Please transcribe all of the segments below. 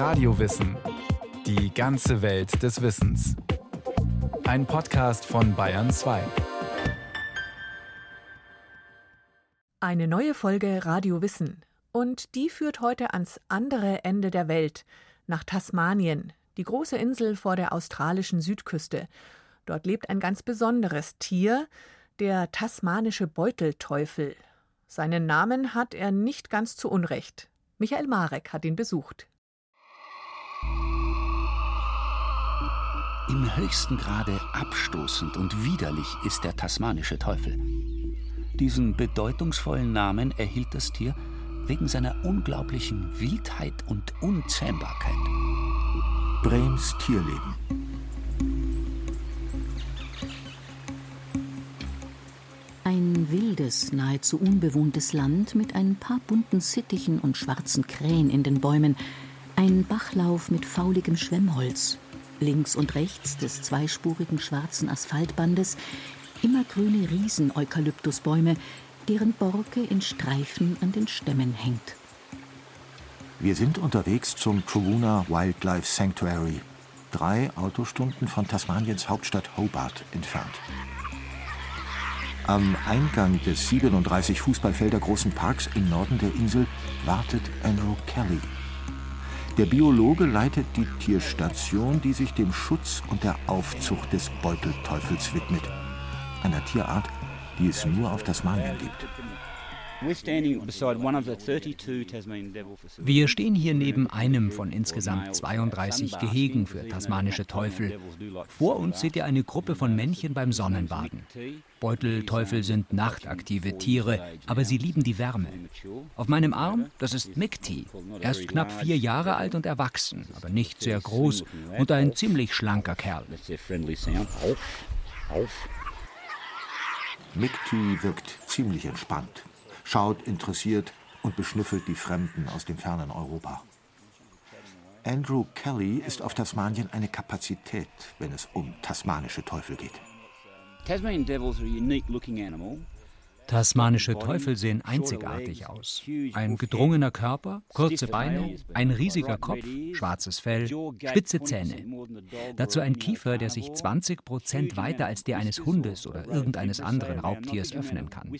Radiowissen. Die ganze Welt des Wissens. Ein Podcast von Bayern 2. Eine neue Folge Radio Wissen. Und die führt heute ans andere Ende der Welt, nach Tasmanien, die große Insel vor der australischen Südküste. Dort lebt ein ganz besonderes Tier, der tasmanische Beutelteufel. Seinen Namen hat er nicht ganz zu Unrecht. Michael Marek hat ihn besucht. Im höchsten Grade abstoßend und widerlich ist der tasmanische Teufel. Diesen bedeutungsvollen Namen erhielt das Tier wegen seiner unglaublichen Wildheit und Unzähmbarkeit. Brems Tierleben. Ein wildes, nahezu unbewohntes Land mit ein paar bunten Sittichen und schwarzen Krähen in den Bäumen, ein Bachlauf mit fauligem Schwemmholz, links und rechts des zweispurigen schwarzen Asphaltbandes immergrüne Riesen-Eukalyptusbäume, deren Borke in Streifen an den Stämmen hängt. Wir sind unterwegs zum Troguna Wildlife Sanctuary, drei Autostunden von Tasmaniens Hauptstadt Hobart entfernt. Am Eingang des 37 Fußballfelder großen Parks im Norden der Insel wartet Andrew Kelly. Der Biologe leitet die Tierstation, die sich dem Schutz und der Aufzucht des Beutelteufels widmet. Einer Tierart, die es nur auf Tasmanien gibt. Wir stehen hier neben einem von insgesamt 32 Gehegen für tasmanische Teufel. Vor uns seht ihr eine Gruppe von Männchen beim Sonnenbaden. Beutelteufel sind nachtaktive Tiere, aber sie lieben die Wärme. Auf meinem Arm, das ist Mikti. Er ist knapp vier Jahre alt und erwachsen, aber nicht sehr groß und ein ziemlich schlanker Kerl. Mikti wirkt ziemlich entspannt schaut interessiert und beschnüffelt die Fremden aus dem fernen Europa. Andrew Kelly ist auf Tasmanien eine Kapazität, wenn es um tasmanische Teufel geht. Tasmanian devils are a unique looking animal. Tasmanische Teufel sehen einzigartig aus. Ein gedrungener Körper, kurze Beine, ein riesiger Kopf, schwarzes Fell, spitze Zähne. Dazu ein Kiefer, der sich 20 Prozent weiter als der eines Hundes oder irgendeines anderen Raubtiers öffnen kann.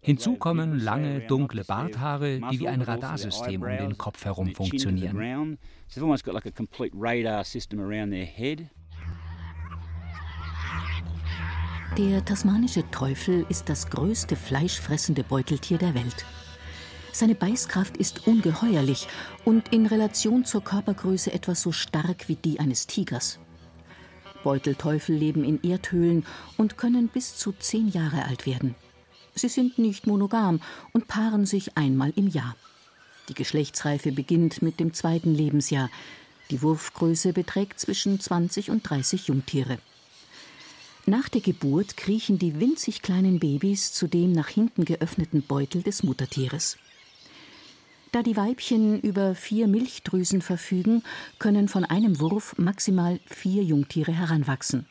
Hinzu kommen lange, dunkle Barthaare, die wie ein Radarsystem um den Kopf herum funktionieren. Der tasmanische Teufel ist das größte fleischfressende Beuteltier der Welt. Seine Beißkraft ist ungeheuerlich und in Relation zur Körpergröße etwas so stark wie die eines Tigers. Beutelteufel leben in Erdhöhlen und können bis zu zehn Jahre alt werden. Sie sind nicht monogam und paaren sich einmal im Jahr. Die Geschlechtsreife beginnt mit dem zweiten Lebensjahr. Die Wurfgröße beträgt zwischen 20 und 30 Jungtiere. Nach der Geburt kriechen die winzig kleinen Babys zu dem nach hinten geöffneten Beutel des Muttertieres. Da die Weibchen über vier Milchdrüsen verfügen, können von einem Wurf maximal vier Jungtiere heranwachsen.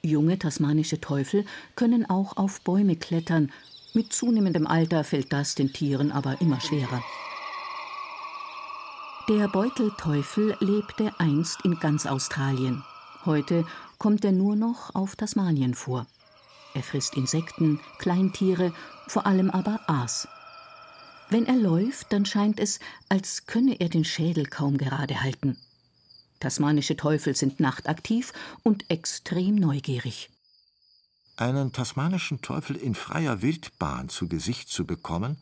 Junge tasmanische Teufel können auch auf Bäume klettern. Mit zunehmendem Alter fällt das den Tieren aber immer schwerer. Der Beutelteufel lebte einst in ganz Australien. Heute kommt er nur noch auf Tasmanien vor. Er frisst Insekten, Kleintiere, vor allem aber Aas. Wenn er läuft, dann scheint es, als könne er den Schädel kaum gerade halten. Tasmanische Teufel sind nachtaktiv und extrem neugierig. Einen tasmanischen Teufel in freier Wildbahn zu Gesicht zu bekommen,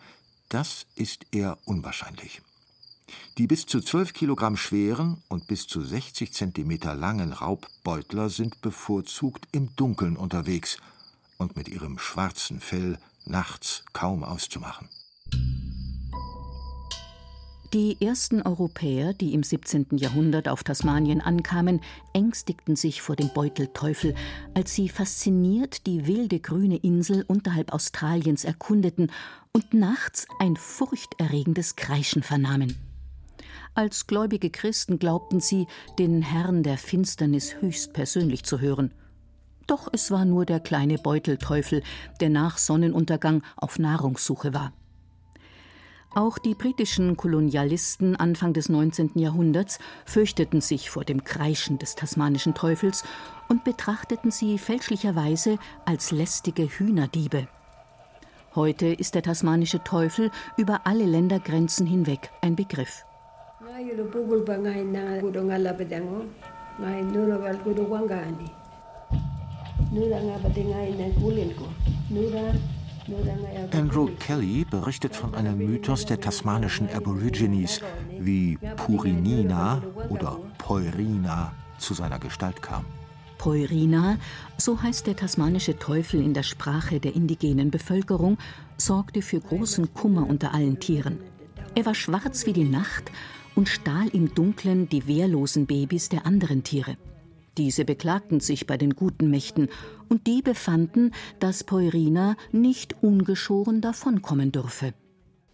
das ist eher unwahrscheinlich. Die bis zu 12 Kilogramm schweren und bis zu 60 Zentimeter langen Raubbeutler sind bevorzugt im Dunkeln unterwegs und mit ihrem schwarzen Fell nachts kaum auszumachen. Die ersten Europäer, die im 17. Jahrhundert auf Tasmanien ankamen, ängstigten sich vor dem Beutelteufel, als sie fasziniert die wilde grüne Insel unterhalb Australiens erkundeten und nachts ein furchterregendes Kreischen vernahmen. Als gläubige Christen glaubten sie, den Herrn der Finsternis höchstpersönlich zu hören. Doch es war nur der kleine Beutelteufel, der nach Sonnenuntergang auf Nahrungssuche war. Auch die britischen Kolonialisten Anfang des 19. Jahrhunderts fürchteten sich vor dem Kreischen des tasmanischen Teufels und betrachteten sie fälschlicherweise als lästige Hühnerdiebe. Heute ist der tasmanische Teufel über alle Ländergrenzen hinweg ein Begriff. Andrew Kelly berichtet von einem Mythos der tasmanischen Aborigines, wie Purinina oder Poirina zu seiner Gestalt kam. Poirina, so heißt der tasmanische Teufel in der Sprache der indigenen Bevölkerung, sorgte für großen Kummer unter allen Tieren. Er war schwarz wie die Nacht und stahl im Dunklen die wehrlosen Babys der anderen Tiere. Diese beklagten sich bei den guten Mächten, und die befanden, dass Poirina nicht ungeschoren davonkommen dürfe.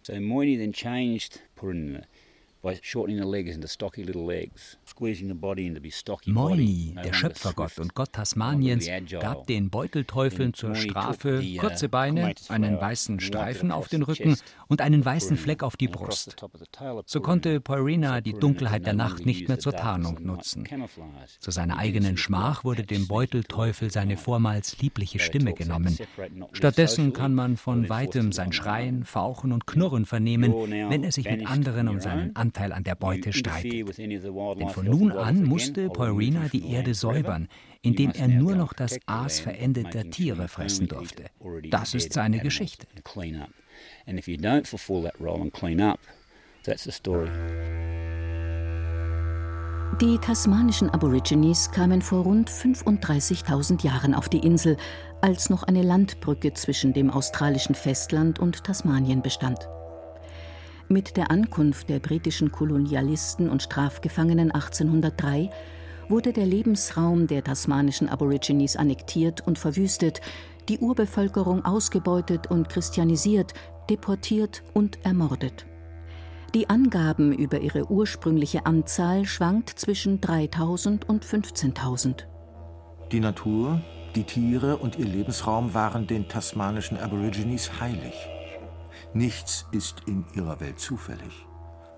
So Moini then changed Purinina Moini, der Schöpfergott und Gott Tasmaniens, gab den Beutelteufeln zur Strafe uh, kurze Beine, einen weißen Streifen auf den Rücken und einen weißen Fleck auf die Brust. So konnte Poirina die Dunkelheit der Nacht nicht mehr zur Tarnung nutzen. Zu seiner eigenen Schmach wurde dem Beutelteufel seine vormals liebliche Stimme genommen. Stattdessen kann man von weitem sein Schreien, Fauchen und Knurren vernehmen, wenn er sich mit anderen um seinen Anteil an der Beute streitet. Denn von nun an musste Poirina die Erde säubern, indem er nur noch das Aas verendeter Tiere fressen durfte. Das ist seine Geschichte. Die tasmanischen Aborigines kamen vor rund 35.000 Jahren auf die Insel, als noch eine Landbrücke zwischen dem australischen Festland und Tasmanien bestand. Mit der Ankunft der britischen Kolonialisten und Strafgefangenen 1803 wurde der Lebensraum der tasmanischen Aborigines annektiert und verwüstet, die Urbevölkerung ausgebeutet und christianisiert, deportiert und ermordet. Die Angaben über ihre ursprüngliche Anzahl schwankt zwischen 3000 und 15.000. Die Natur, die Tiere und ihr Lebensraum waren den tasmanischen Aborigines heilig. Nichts ist in ihrer Welt zufällig.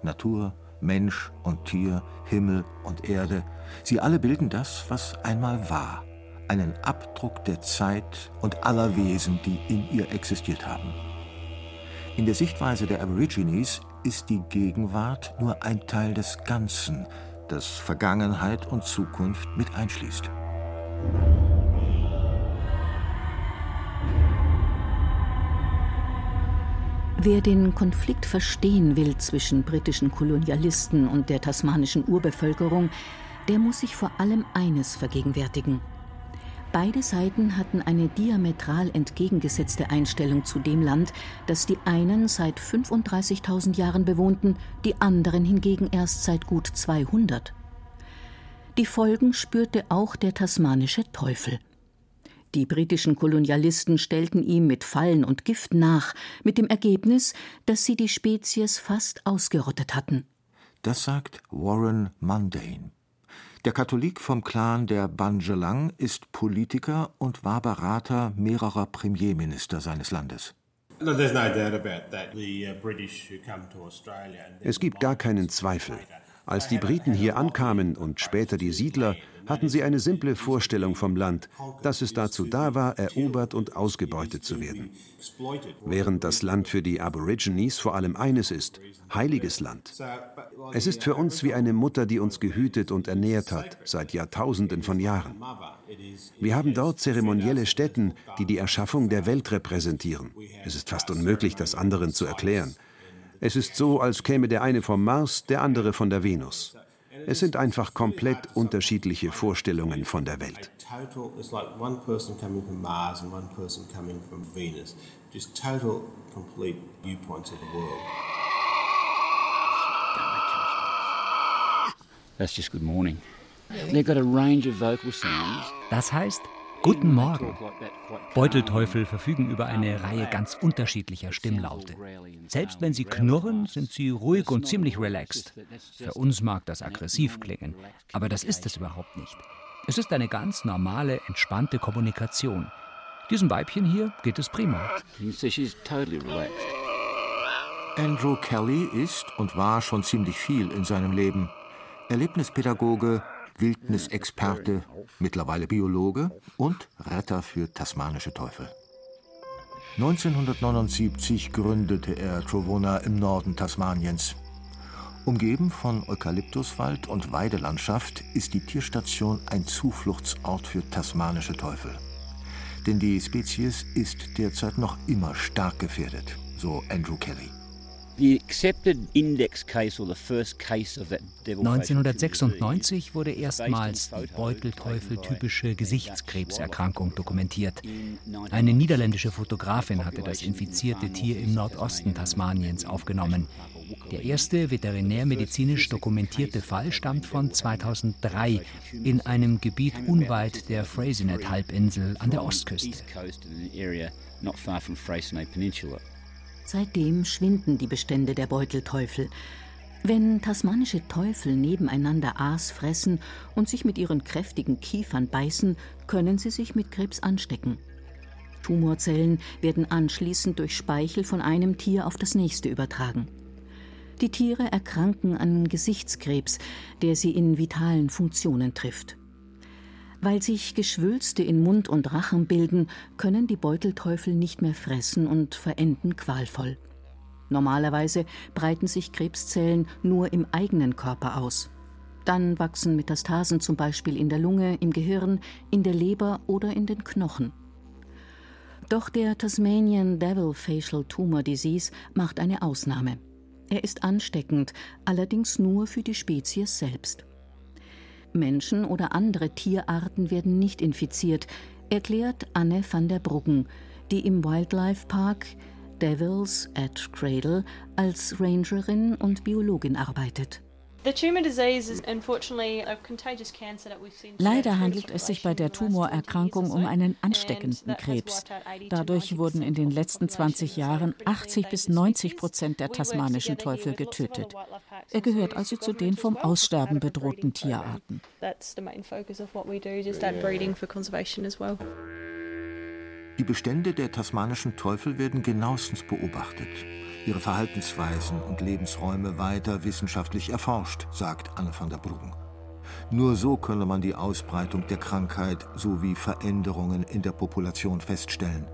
Natur, Mensch und Tier, Himmel und Erde, sie alle bilden das, was einmal war, einen Abdruck der Zeit und aller Wesen, die in ihr existiert haben. In der Sichtweise der Aborigines ist die Gegenwart nur ein Teil des Ganzen, das Vergangenheit und Zukunft mit einschließt. Wer den Konflikt verstehen will zwischen britischen Kolonialisten und der tasmanischen Urbevölkerung, der muss sich vor allem eines vergegenwärtigen. Beide Seiten hatten eine diametral entgegengesetzte Einstellung zu dem Land, das die einen seit 35.000 Jahren bewohnten, die anderen hingegen erst seit gut 200. Die Folgen spürte auch der tasmanische Teufel. Die britischen Kolonialisten stellten ihm mit Fallen und Gift nach, mit dem Ergebnis, dass sie die Spezies fast ausgerottet hatten. Das sagt Warren Mundane. Der Katholik vom Clan der Banjelang ist Politiker und war Berater mehrerer Premierminister seines Landes. Es gibt gar keinen Zweifel. Als die Briten hier ankamen und später die Siedler, hatten sie eine simple Vorstellung vom Land, dass es dazu da war, erobert und ausgebeutet zu werden. Während das Land für die Aborigines vor allem eines ist, heiliges Land. Es ist für uns wie eine Mutter, die uns gehütet und ernährt hat, seit Jahrtausenden von Jahren. Wir haben dort zeremonielle Stätten, die die Erschaffung der Welt repräsentieren. Es ist fast unmöglich, das anderen zu erklären. Es ist so, als käme der eine vom Mars, der andere von der Venus. Es sind einfach komplett unterschiedliche Vorstellungen von der Welt. Das heißt, Guten Morgen. Beutelteufel verfügen über eine Reihe ganz unterschiedlicher Stimmlaute. Selbst wenn sie knurren, sind sie ruhig und ziemlich relaxed. Für uns mag das aggressiv klingen, aber das ist es überhaupt nicht. Es ist eine ganz normale, entspannte Kommunikation. Diesem Weibchen hier geht es prima. Andrew Kelly ist und war schon ziemlich viel in seinem Leben. Erlebnispädagoge, Wildnisexperte, mittlerweile Biologe und Retter für tasmanische Teufel. 1979 gründete er Trovona im Norden Tasmaniens. Umgeben von Eukalyptuswald und Weidelandschaft ist die Tierstation ein Zufluchtsort für tasmanische Teufel. Denn die Spezies ist derzeit noch immer stark gefährdet, so Andrew Kelly. 1996 wurde erstmals die Beutelteufel-typische Gesichtskrebserkrankung dokumentiert. Eine niederländische Fotografin hatte das infizierte Tier im Nordosten Tasmaniens aufgenommen. Der erste veterinärmedizinisch dokumentierte Fall stammt von 2003 in einem Gebiet unweit der Freycinet-Halbinsel an der Ostküste. Seitdem schwinden die Bestände der Beutelteufel. Wenn tasmanische Teufel nebeneinander Aas fressen und sich mit ihren kräftigen Kiefern beißen, können sie sich mit Krebs anstecken. Tumorzellen werden anschließend durch Speichel von einem Tier auf das nächste übertragen. Die Tiere erkranken an Gesichtskrebs, der sie in vitalen Funktionen trifft. Weil sich Geschwülste in Mund und Rachen bilden, können die Beutelteufel nicht mehr fressen und verenden qualvoll. Normalerweise breiten sich Krebszellen nur im eigenen Körper aus. Dann wachsen Metastasen zum Beispiel in der Lunge, im Gehirn, in der Leber oder in den Knochen. Doch der Tasmanian Devil Facial Tumor Disease macht eine Ausnahme. Er ist ansteckend, allerdings nur für die Spezies selbst. Menschen oder andere Tierarten werden nicht infiziert, erklärt Anne van der Bruggen, die im Wildlife Park Devils at Cradle als Rangerin und Biologin arbeitet. Leider handelt es sich bei der Tumorerkrankung um einen ansteckenden Krebs. Dadurch wurden in den letzten 20 Jahren 80 bis 90 Prozent der tasmanischen Teufel getötet. Er gehört also zu den vom Aussterben bedrohten Tierarten. Die Bestände der tasmanischen Teufel werden genauestens beobachtet ihre Verhaltensweisen und Lebensräume weiter wissenschaftlich erforscht, sagt Anne van der Bruggen. Nur so könne man die Ausbreitung der Krankheit sowie Veränderungen in der Population feststellen.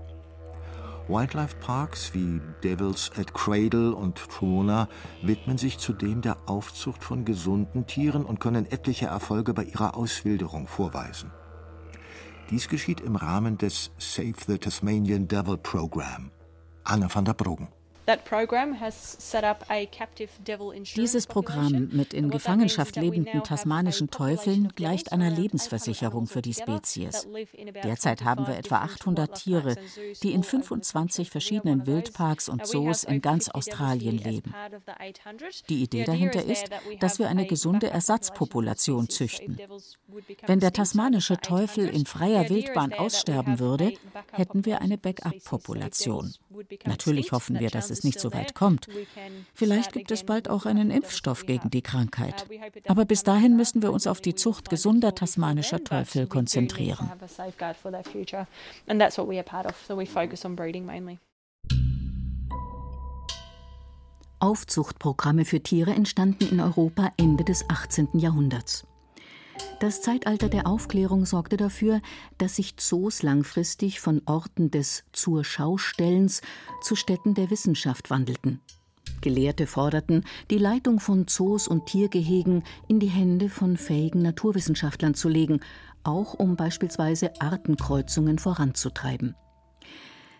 Wildlife Parks wie Devils at Cradle und Trona widmen sich zudem der Aufzucht von gesunden Tieren und können etliche Erfolge bei ihrer Auswilderung vorweisen. Dies geschieht im Rahmen des Save the Tasmanian Devil Program. Anne van der Bruggen. Dieses Programm mit in Gefangenschaft lebenden tasmanischen Teufeln gleicht einer Lebensversicherung für die Spezies. Derzeit haben wir etwa 800 Tiere, die in 25 verschiedenen Wildparks und Zoos in ganz Australien leben. Die Idee dahinter ist, dass wir eine gesunde Ersatzpopulation züchten. Wenn der tasmanische Teufel in freier Wildbahn aussterben würde, hätten wir eine Backup-Population. Natürlich hoffen wir, dass es nicht so weit kommt. Vielleicht gibt es bald auch einen Impfstoff gegen die Krankheit. Aber bis dahin müssen wir uns auf die Zucht gesunder tasmanischer Teufel konzentrieren. Aufzuchtprogramme für Tiere entstanden in Europa Ende des 18. Jahrhunderts. Das Zeitalter der Aufklärung sorgte dafür, dass sich Zoos langfristig von Orten des zur Schaustellens zu Städten der Wissenschaft wandelten. Gelehrte forderten, die Leitung von Zoos und Tiergehegen in die Hände von fähigen Naturwissenschaftlern zu legen, auch um beispielsweise Artenkreuzungen voranzutreiben.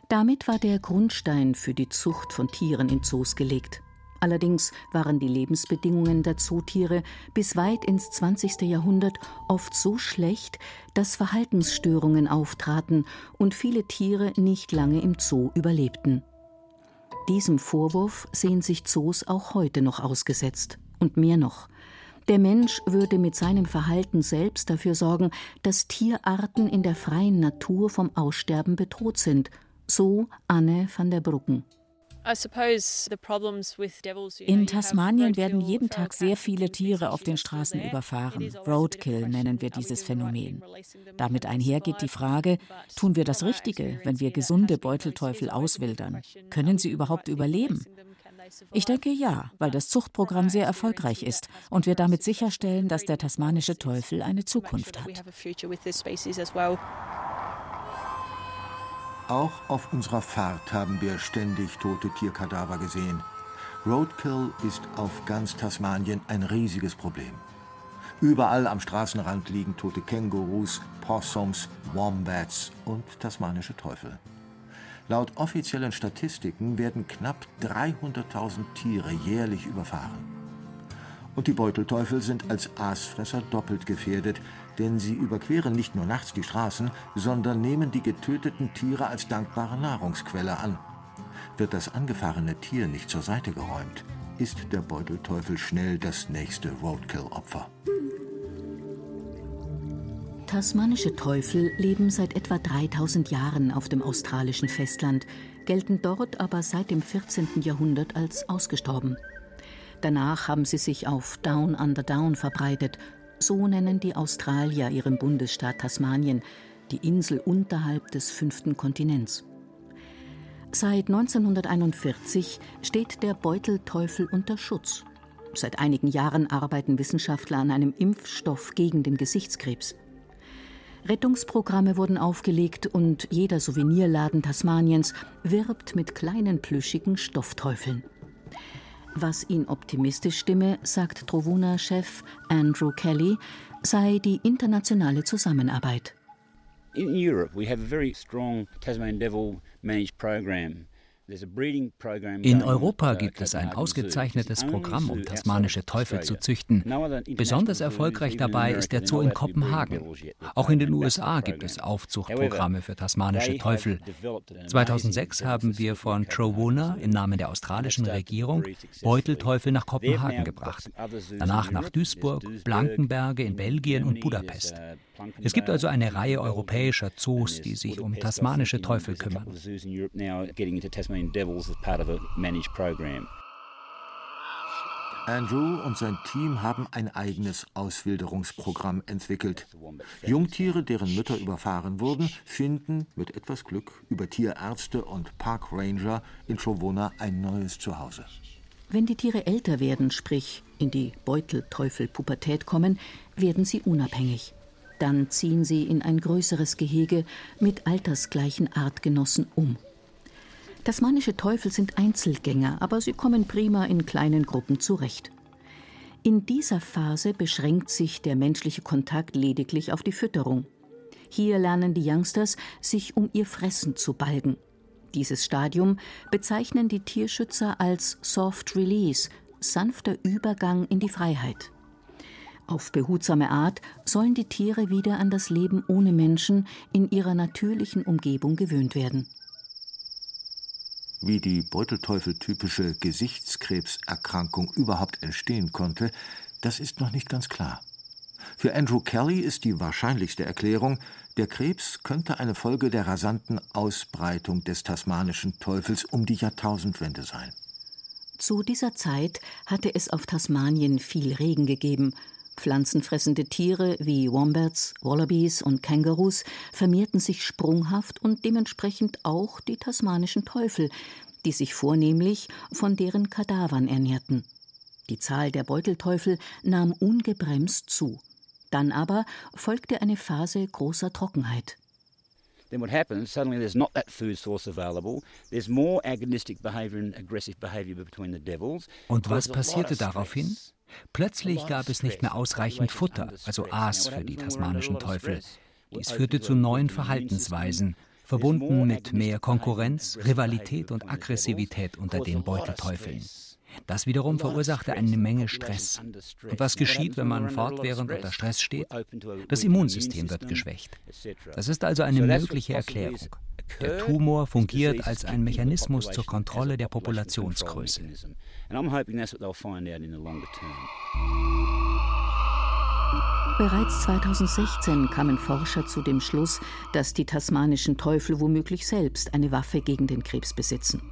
Damit war der Grundstein für die Zucht von Tieren in Zoos gelegt. Allerdings waren die Lebensbedingungen der Zootiere bis weit ins 20. Jahrhundert oft so schlecht, dass Verhaltensstörungen auftraten und viele Tiere nicht lange im Zoo überlebten. Diesem Vorwurf sehen sich Zoos auch heute noch ausgesetzt. Und mehr noch. Der Mensch würde mit seinem Verhalten selbst dafür sorgen, dass Tierarten in der freien Natur vom Aussterben bedroht sind. So Anne van der Bruggen. In Tasmanien werden jeden Tag sehr viele Tiere auf den Straßen überfahren. Roadkill nennen wir dieses Phänomen. Damit einher geht die Frage, tun wir das Richtige, wenn wir gesunde Beutelteufel auswildern? Können sie überhaupt überleben? Ich denke ja, weil das Zuchtprogramm sehr erfolgreich ist und wir damit sicherstellen, dass der tasmanische Teufel eine Zukunft hat. Auch auf unserer Fahrt haben wir ständig tote Tierkadaver gesehen. Roadkill ist auf ganz Tasmanien ein riesiges Problem. Überall am Straßenrand liegen tote Kängurus, Possums, Wombats und tasmanische Teufel. Laut offiziellen Statistiken werden knapp 300.000 Tiere jährlich überfahren. Und die Beutelteufel sind als Aasfresser doppelt gefährdet, denn sie überqueren nicht nur nachts die Straßen, sondern nehmen die getöteten Tiere als dankbare Nahrungsquelle an. Wird das angefahrene Tier nicht zur Seite geräumt, ist der Beutelteufel schnell das nächste Roadkill-Opfer. Tasmanische Teufel leben seit etwa 3000 Jahren auf dem australischen Festland, gelten dort aber seit dem 14. Jahrhundert als ausgestorben. Danach haben sie sich auf Down Under Down verbreitet, so nennen die Australier ihren Bundesstaat Tasmanien, die Insel unterhalb des fünften Kontinents. Seit 1941 steht der Beutelteufel unter Schutz. Seit einigen Jahren arbeiten Wissenschaftler an einem Impfstoff gegen den Gesichtskrebs. Rettungsprogramme wurden aufgelegt und jeder Souvenirladen Tasmaniens wirbt mit kleinen plüschigen Stoffteufeln. Was ihn optimistisch stimme, sagt Trovuna-Chef Andrew Kelly, sei die internationale Zusammenarbeit. In Europe, we have a very strong Tasmanian Devil managed program. In Europa gibt es ein ausgezeichnetes Programm, um tasmanische Teufel zu züchten. Besonders erfolgreich dabei ist der Zoo in Kopenhagen. Auch in den USA gibt es Aufzuchtprogramme für tasmanische Teufel. 2006 haben wir von Trowuna im Namen der australischen Regierung Beutelteufel nach Kopenhagen gebracht. Danach nach Duisburg, Blankenberge in Belgien und Budapest. Es gibt also eine Reihe europäischer Zoos, die sich um tasmanische Teufel kümmern. Andrew und sein Team haben ein eigenes Auswilderungsprogramm entwickelt. Jungtiere, deren Mütter überfahren wurden, finden mit etwas Glück über Tierärzte und Parkranger in Chowona ein neues Zuhause. Wenn die Tiere älter werden, sprich in die Beutelteufel-Pubertät kommen, werden sie unabhängig. Dann ziehen sie in ein größeres Gehege mit altersgleichen Artgenossen um. Tasmanische Teufel sind Einzelgänger, aber sie kommen prima in kleinen Gruppen zurecht. In dieser Phase beschränkt sich der menschliche Kontakt lediglich auf die Fütterung. Hier lernen die Youngsters, sich um ihr Fressen zu balgen. Dieses Stadium bezeichnen die Tierschützer als Soft Release, sanfter Übergang in die Freiheit. Auf behutsame Art sollen die Tiere wieder an das Leben ohne Menschen in ihrer natürlichen Umgebung gewöhnt werden. Wie die Beutelteufel-typische Gesichtskrebserkrankung überhaupt entstehen konnte, das ist noch nicht ganz klar. Für Andrew Kelly ist die wahrscheinlichste Erklärung, der Krebs könnte eine Folge der rasanten Ausbreitung des tasmanischen Teufels um die Jahrtausendwende sein. Zu dieser Zeit hatte es auf Tasmanien viel Regen gegeben Pflanzenfressende Tiere wie Wombats, Wallabies und Kängurus vermehrten sich sprunghaft und dementsprechend auch die tasmanischen Teufel, die sich vornehmlich von deren Kadavern ernährten. Die Zahl der Beutelteufel nahm ungebremst zu. Dann aber folgte eine Phase großer Trockenheit. Then what happens, suddenly there's not that food source available. There's more agonistic behavior and aggressive behavior between the devils. Und was passierte daraufhin? Plötzlich gab es nicht mehr ausreichend Futter, also Aas für die tasmanischen Teufel. Dies führte zu neuen Verhaltensweisen, verbunden mit mehr Konkurrenz, Rivalität und Aggressivität unter den Beutelteufeln. Das wiederum verursachte eine Menge Stress. Und was geschieht, wenn man fortwährend unter Stress steht? Das Immunsystem wird geschwächt. Das ist also eine mögliche Erklärung. Der Tumor fungiert als ein Mechanismus zur Kontrolle der Populationsgröße. Bereits 2016 kamen Forscher zu dem Schluss, dass die tasmanischen Teufel womöglich selbst eine Waffe gegen den Krebs besitzen.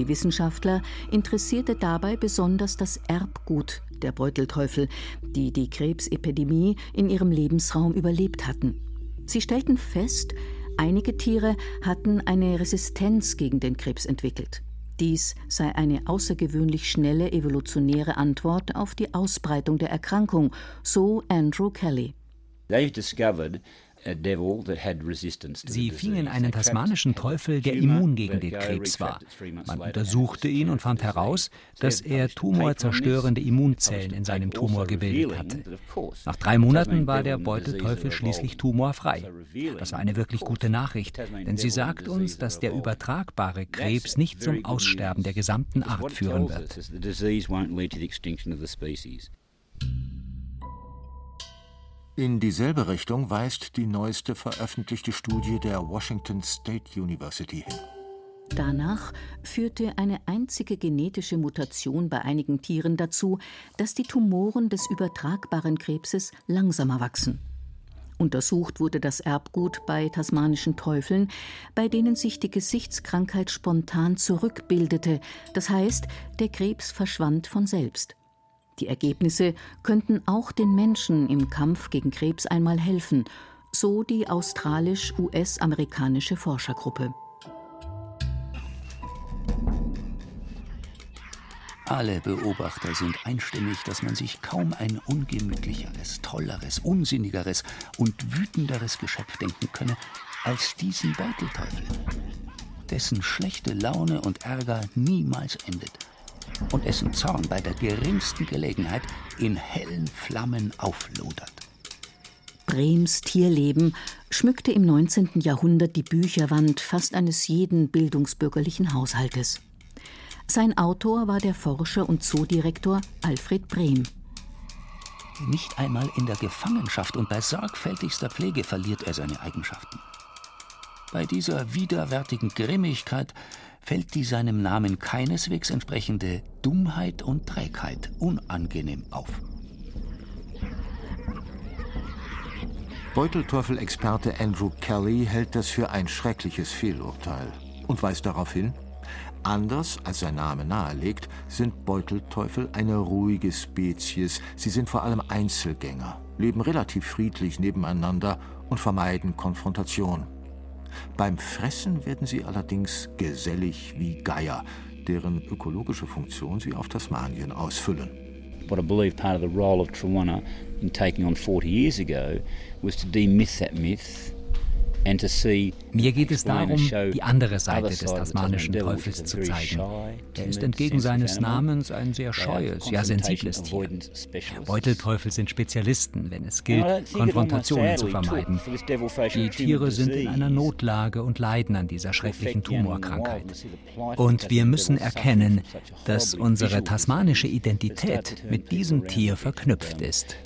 Die Wissenschaftler interessierte dabei besonders das Erbgut der Beutelteufel, die die Krebsepidemie in ihrem Lebensraum überlebt hatten. Sie stellten fest, einige Tiere hatten eine Resistenz gegen den Krebs entwickelt. Dies sei eine außergewöhnlich schnelle evolutionäre Antwort auf die Ausbreitung der Erkrankung, so Andrew Kelly. They've discovered Sie fingen einen tasmanischen Teufel, der immun gegen den Krebs war. Man untersuchte ihn und fand heraus, dass er tumorzerstörende Immunzellen in seinem Tumor gebildet hatte. Nach drei Monaten war der Beutelteufel schließlich tumorfrei. Das war eine wirklich gute Nachricht, denn sie sagt uns, dass der übertragbare Krebs nicht zum Aussterben der gesamten Art führen wird. In dieselbe Richtung weist die neueste veröffentlichte Studie der Washington State University hin. Danach führte eine einzige genetische Mutation bei einigen Tieren dazu, dass die Tumoren des übertragbaren Krebses langsamer wachsen. Untersucht wurde das Erbgut bei tasmanischen Teufeln, bei denen sich die Gesichtskrankheit spontan zurückbildete, das heißt, der Krebs verschwand von selbst. Die Ergebnisse könnten auch den Menschen im Kampf gegen Krebs einmal helfen, so die australisch-US-amerikanische Forschergruppe. Alle Beobachter sind einstimmig, dass man sich kaum ein ungemütlicheres, tolleres, unsinnigeres und wütenderes Geschöpf denken könne als diesen Beutelteufel, dessen schlechte Laune und Ärger niemals endet und dessen Zorn bei der geringsten Gelegenheit in hellen Flammen auflodert. Brems Tierleben schmückte im 19. Jahrhundert die Bücherwand fast eines jeden bildungsbürgerlichen Haushaltes. Sein Autor war der Forscher und Zoodirektor Alfred Brehm. Nicht einmal in der Gefangenschaft und bei sorgfältigster Pflege verliert er seine Eigenschaften. Bei dieser widerwärtigen Grimmigkeit fällt die seinem Namen keineswegs entsprechende Dummheit und Trägheit unangenehm auf. Beutelteufel-Experte Andrew Kelly hält das für ein schreckliches Fehlurteil und weist darauf hin, anders als sein Name nahelegt, sind Beutelteufel eine ruhige Spezies. Sie sind vor allem Einzelgänger, leben relativ friedlich nebeneinander und vermeiden Konfrontation. Beim Fressen werden sie allerdings gesellig wie Geier, deren ökologische Funktion sie auf Tasmanien ausfüllen. What I believe part of the role of Trawana in taking on 40 years ago was to demyth that myth mir geht es darum, die andere Seite des tasmanischen Teufels zu zeigen. Er ist entgegen seines Namens ein sehr scheues, ja sensibles Tier. Beutelteufel sind Spezialisten, wenn es gilt, Konfrontationen zu vermeiden. Die Tiere sind in einer Notlage und leiden an dieser schrecklichen Tumorkrankheit. Und wir müssen erkennen, dass unsere tasmanische Identität mit diesem Tier verknüpft ist.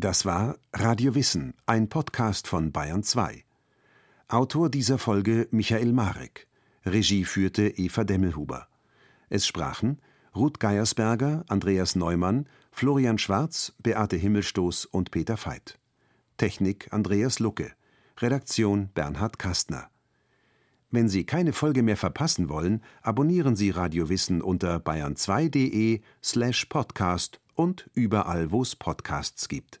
Das war Radio Wissen, ein Podcast von Bayern 2. Autor dieser Folge Michael Marek. Regie führte Eva Demmelhuber. Es sprachen Ruth Geiersberger, Andreas Neumann, Florian Schwarz, Beate Himmelstoß und Peter Veit. Technik Andreas Lucke. Redaktion Bernhard Kastner. Wenn Sie keine Folge mehr verpassen wollen, abonnieren Sie Radio Wissen unter bayern2.de slash podcast und überall, wo es Podcasts gibt.